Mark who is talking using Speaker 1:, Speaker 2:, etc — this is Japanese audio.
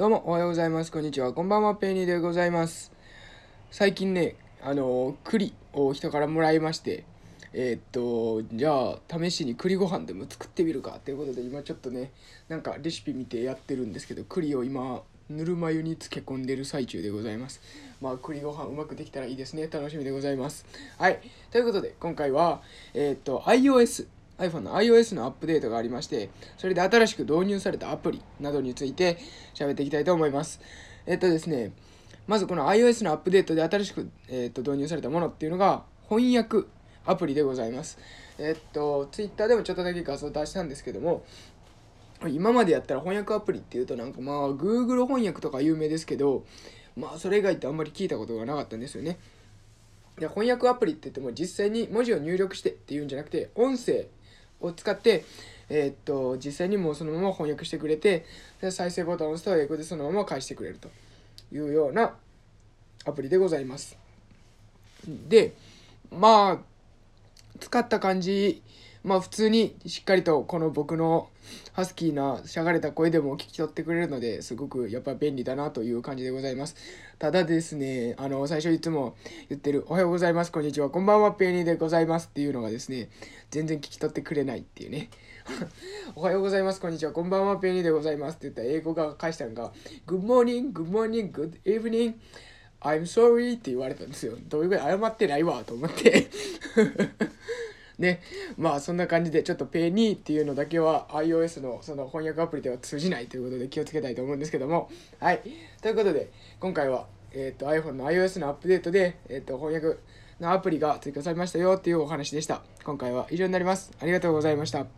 Speaker 1: どうもおはようございます。こんにちは。こんばんはペニーでございます。最近ねあの栗を人からもらいましてえーっとじゃあ試しに栗ご飯でも作ってみるかということで今ちょっとねなんかレシピ見てやってるんですけど栗を今ぬるま湯に漬け込んでる最中でございます。まあ栗ご飯うまくできたらいいですね。楽しみでございます。はい。ということで今回はえーっと iOS iPhone の iOS のアップデートがありまして、それで新しく導入されたアプリなどについて喋っていきたいと思います。えっとですね、まずこの iOS のアップデートで新しく、えっと導入されたものっていうのが翻訳アプリでございます。えっと、Twitter でもちょっとだけ画像出したんですけども、今までやったら翻訳アプリっていうとなんかまあ Google 翻訳とか有名ですけど、まあそれ以外ってあんまり聞いたことがなかったんですよね。で翻訳アプリって言っても実際に文字を入力してっていうんじゃなくて音声を使って、えーっと実際にもうそのまま翻訳してくれてで再生ボタンを押すと英語でそのまま返してくれるというようなアプリでございます。でまあ使った感じまあ普通にしっかりとこの僕のハスキーなしゃがれた声でも聞き取ってくれるのですごくやっぱ便利だなという感じでございます。ただですね、あの最初いつも言ってるおはようございます、こんにちは、こんばんは、ペーニーでございますっていうのがですね、全然聞き取ってくれないっていうね。おはようございます、こんにちは、こんばんは、ペーニーでございますって言ったら英語が返したのが Good morning, good morning, good evening, I'm sorry って言われたんですよ。どういうぐらい謝ってないわと思って。ね、まあそんな感じでちょっとペニーっていうのだけは iOS のその翻訳アプリでは通じないということで気をつけたいと思うんですけども。はい。ということで今回は、えー、と iPhone の iOS のアップデートで、えー、と翻訳のアプリが追加されましたよっていうお話でした。今回は以上になります。ありがとうございました。